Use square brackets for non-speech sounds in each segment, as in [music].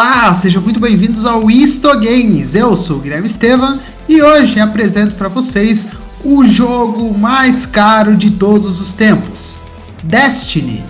Olá, sejam muito bem-vindos ao Isto Games. Eu sou o Guilherme Estevam e hoje apresento para vocês o jogo mais caro de todos os tempos, Destiny.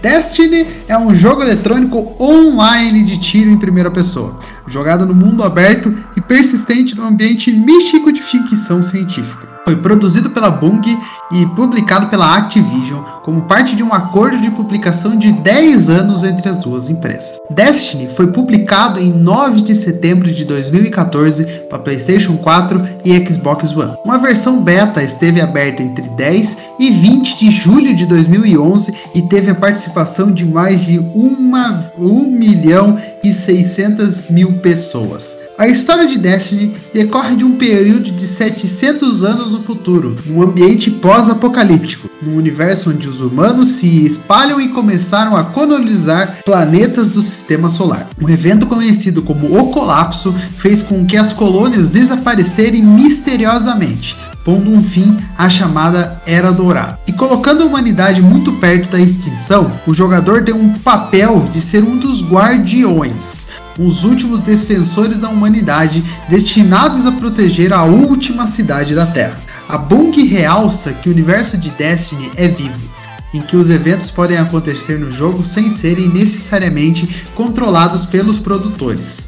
Destiny é um jogo eletrônico online de tiro em primeira pessoa, jogado no mundo aberto e persistente no ambiente místico de ficção científica. Foi produzido pela Bungie e publicado pela Activision como parte de um acordo de publicação de 10 anos entre as duas empresas. Destiny foi publicado em 9 de setembro de 2014 para PlayStation 4 e Xbox One. Uma versão beta esteve aberta entre 10 e 20 de julho de 2011 e teve a participação de mais de 1 milhão e 600 mil pessoas. A história de Destiny decorre de um período de 700 anos no futuro, num ambiente pós-apocalíptico, num universo onde os humanos se espalham e começaram a colonizar planetas do sistema solar. Um evento conhecido como o Colapso fez com que as colônias desaparecerem misteriosamente, pondo um fim à chamada Era Dourada. E colocando a humanidade muito perto da extinção, o jogador tem um papel de ser um dos guardiões, os últimos defensores da humanidade destinados a proteger a última cidade da Terra. A Bung realça que o universo de Destiny é vivo, em que os eventos podem acontecer no jogo sem serem necessariamente controlados pelos produtores.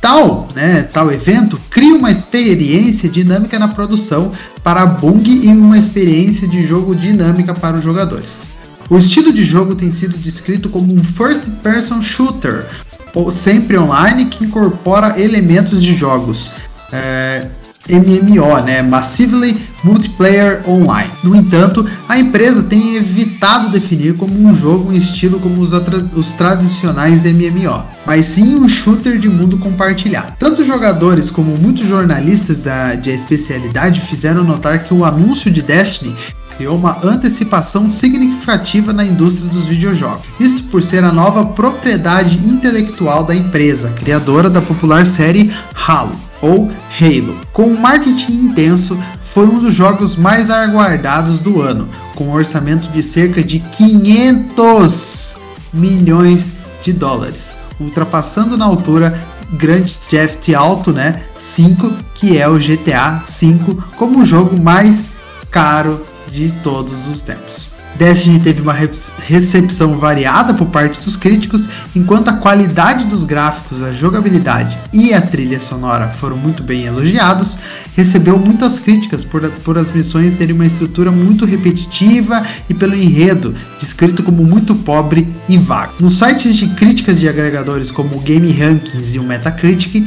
Tal, né, tal evento cria uma experiência dinâmica na produção para a Bung e uma experiência de jogo dinâmica para os jogadores. O estilo de jogo tem sido descrito como um first-person shooter, ou sempre online, que incorpora elementos de jogos. É, MMO, né? Massively Multiplayer Online. No entanto, a empresa tem evitado definir como um jogo em estilo como os, os, tradicionais MMO, mas sim um shooter de mundo compartilhado. Tanto jogadores como muitos jornalistas da, de especialidade fizeram notar que o anúncio de Destiny criou uma antecipação significativa na indústria dos videojogos. Isso por ser a nova propriedade intelectual da empresa, criadora da popular série Halo ou Halo. Com um marketing intenso, foi um dos jogos mais aguardados do ano, com um orçamento de cerca de 500 milhões de dólares, ultrapassando na altura Grand Theft Auto, né, 5, que é o GTA 5, como o jogo mais caro de todos os tempos. Destiny teve uma recepção variada por parte dos críticos, enquanto a qualidade dos gráficos, a jogabilidade e a trilha sonora foram muito bem elogiados, recebeu muitas críticas por, por as missões terem uma estrutura muito repetitiva e pelo enredo, descrito como muito pobre e vago. Nos sites de críticas de agregadores como o Game Rankings e o Metacritic,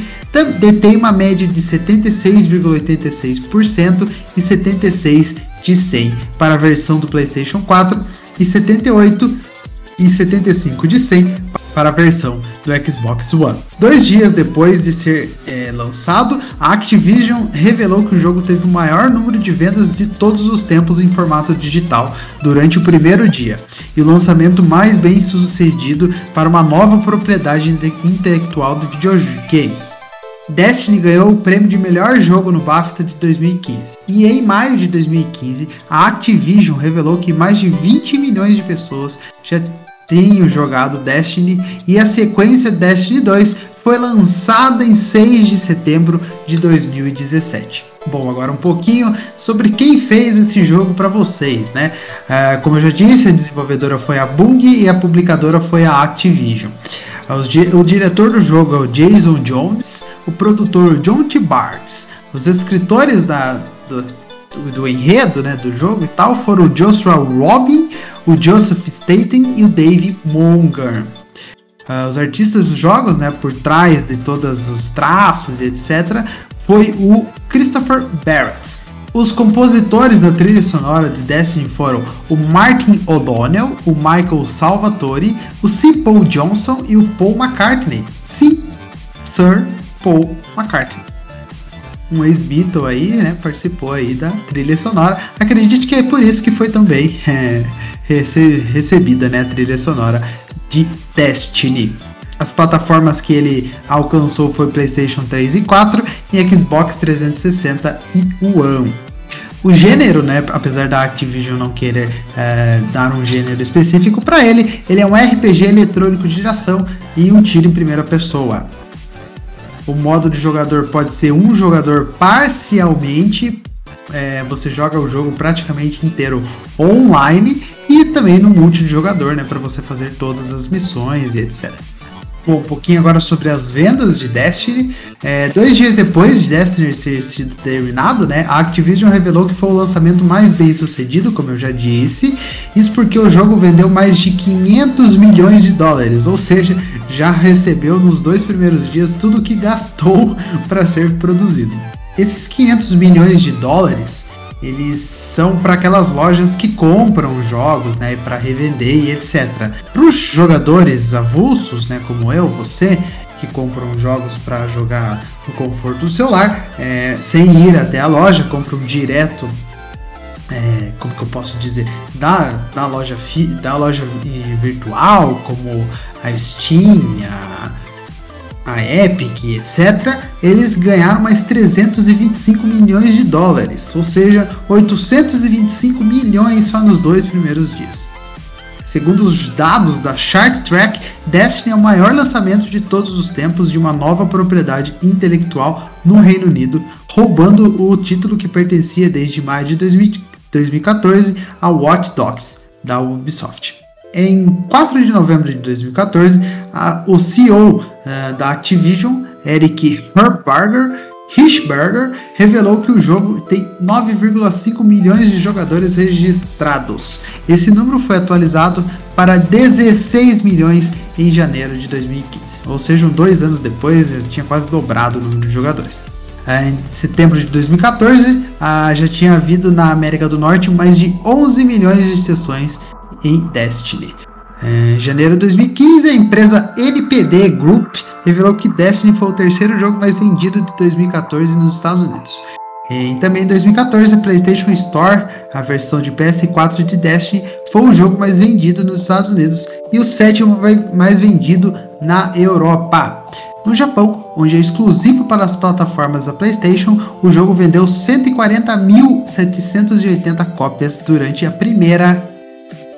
detém uma média de 76,86% e 76% de 100 para a versão do PlayStation 4 e 78 e 75 de 100 para a versão do Xbox One. Dois dias depois de ser é, lançado, a Activision revelou que o jogo teve o maior número de vendas de todos os tempos em formato digital durante o primeiro dia e o lançamento mais bem sucedido para uma nova propriedade intelectual de videogames. Destiny ganhou o prêmio de melhor jogo no BAFTA de 2015. E em maio de 2015, a Activision revelou que mais de 20 milhões de pessoas já tenham jogado Destiny e a sequência Destiny 2 foi lançada em 6 de setembro de 2017. Bom, agora um pouquinho sobre quem fez esse jogo para vocês, né? Uh, como eu já disse, a desenvolvedora foi a Bungie e a publicadora foi a Activision. O diretor do jogo é o Jason Jones, o produtor John T. Barnes, os escritores da, do, do, enredo né, do jogo e tal foram o Joshua Robin, o Joseph Staten e o Dave Monger. Uh, os artistas dos jogos, né, por trás de todos os traços e etc., foi o Christopher Barrett. Os compositores da trilha sonora de Destiny foram o Martin O'Donnell, o Michael Salvatore, o C. Paul Johnson e o Paul McCartney. Sim, Sir Paul McCartney. Um ex-Beatle aí, né, participou aí da trilha sonora. Acredite que é por isso que foi também é, recebida, né, a trilha sonora de Destiny. As plataformas que ele alcançou foi PlayStation 3 e 4 e Xbox 360 e One. O gênero, né, apesar da Activision não querer é, dar um gênero específico para ele, ele é um RPG eletrônico de geração e um tiro em primeira pessoa. O modo de jogador pode ser um jogador parcialmente, é, você joga o jogo praticamente inteiro online e também no multijogador, né, para você fazer todas as missões e etc um pouquinho agora sobre as vendas de Destiny. É, dois dias depois de Destiny ser sido terminado, né, a Activision revelou que foi o lançamento mais bem sucedido, como eu já disse. Isso porque o jogo vendeu mais de 500 milhões de dólares, ou seja, já recebeu nos dois primeiros dias tudo que gastou [laughs] para ser produzido. Esses 500 milhões de dólares eles são para aquelas lojas que compram jogos, né, para revender e etc. Para os jogadores avulsos, né, como eu, você, que compram jogos para jogar no conforto do celular, é, sem ir até a loja, compram direto é, como que eu posso dizer, da, da loja fi, da loja virtual, como a Steam, a, a Epic, etc., eles ganharam mais 325 milhões de dólares, ou seja, 825 milhões só nos dois primeiros dias. Segundo os dados da Chart Track, Destiny é o maior lançamento de todos os tempos de uma nova propriedade intelectual no Reino Unido, roubando o título que pertencia desde maio de 2014 a Watch Dogs da Ubisoft. Em 4 de novembro de 2014, a, o CEO uh, eh, da Activision, Eric Herberger, Hirschberger, revelou que o jogo tem 9,5 milhões de jogadores registrados. Esse número foi atualizado para 16 milhões em janeiro de 2015, ou seja, dois anos depois ele tinha quase dobrado o número de jogadores. Eh, em setembro de 2014, já tinha havido na América do Norte mais de 11 milhões de sessões em Destiny. Em janeiro de 2015, a empresa NPD Group revelou que Destiny foi o terceiro jogo mais vendido de 2014 nos Estados Unidos. E também em 2014, a PlayStation Store, a versão de PS4 de Destiny, foi o jogo mais vendido nos Estados Unidos e o sétimo mais vendido na Europa. No Japão, onde é exclusivo para as plataformas da PlayStation, o jogo vendeu 140.780 cópias durante a primeira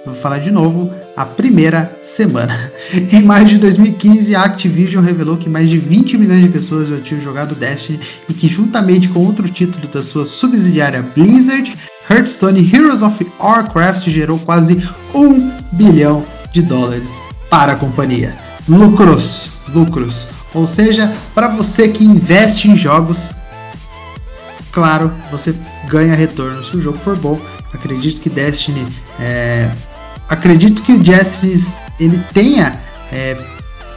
Vou falar de novo, a primeira semana. [laughs] Em maio de 2015, a Activision revelou que mais de 20 milhões de pessoas já tinham jogado Destiny e que, juntamente com outro título da sua subsidiária Blizzard, Hearthstone Heroes of Warcraft gerou quase 1 bilhão de dólares para a companhia. Lucros, lucros. Ou seja, para você que investe em jogos, claro, você ganha retorno se o jogo for bom. Acredito que Destiny é, acredito que o Jesse ele tenha é,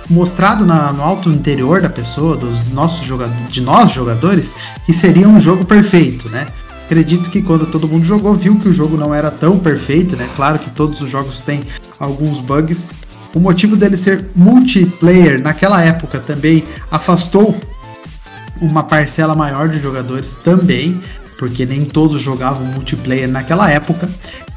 mostrado na, no alto interior da pessoa, dos nossos jogadores, de nós jogadores, que seria um jogo perfeito, né? Acredito que quando todo mundo jogou, viu que o jogo não era tão perfeito, né? Claro que todos os jogos têm alguns bugs. O motivo dele ser multiplayer naquela época também afastou uma parcela maior de jogadores também, porque nem todos jogavam multiplayer naquela época.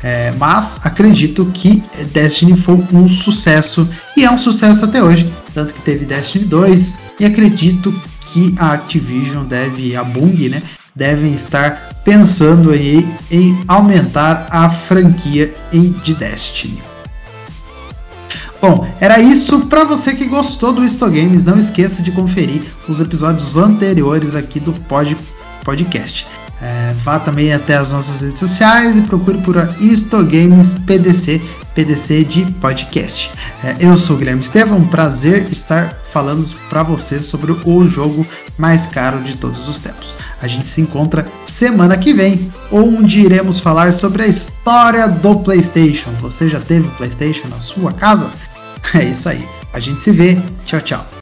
É, mas acredito que Destiny foi um sucesso e é um sucesso até hoje, tanto que teve Destiny 2 e acredito que a Activision deve, a Bung, né, devem estar pensando aí em aumentar a franquia de Destiny. Bom, era isso. Para você que gostou do Games, não esqueça de conferir os episódios anteriores aqui do pod, podcast. É, vá também até as nossas redes sociais e procure por Games PDC, PDC de podcast. É, eu sou o Guilherme Estevam, um prazer estar falando para você sobre o jogo mais caro de todos os tempos. A gente se encontra semana que vem, onde iremos falar sobre a história do PlayStation. Você já teve PlayStation na sua casa? [laughs] É isso aí. A gente se vê. Tchau, tchau.